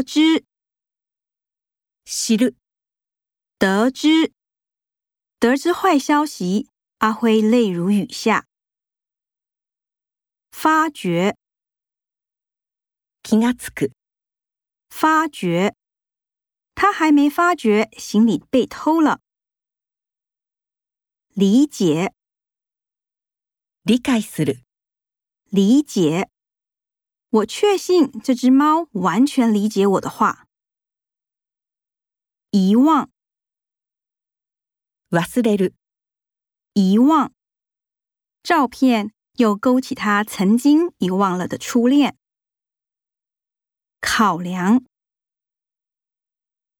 得知，する。得知，得知坏消息，阿辉泪如雨下。发觉，気づく。发觉，他还没发觉行李被偷了。理解，理解する。理解。我确信这只猫完全理解我的话。遗忘，忘れる。遗忘，照片又勾起他曾经遗忘了的初恋。考量、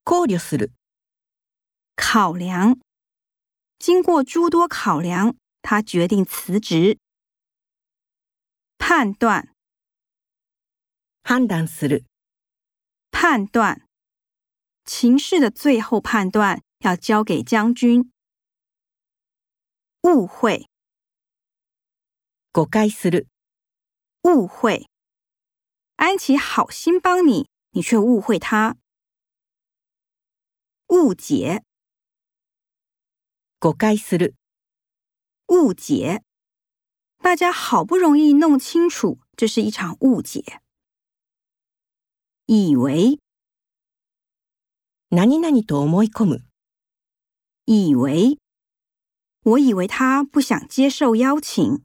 考慮する。考量，经过诸多考量，他决定辞职。判断。判断する，判断，情势的最后判断要交给将军。误会，誤解する，误会。安琪好心帮你，你却误会他。误解，誤解する，误解。大家好不容易弄清楚，这是一场误解。以为，なになにと思い込む。以为，我以为他不想接受邀请。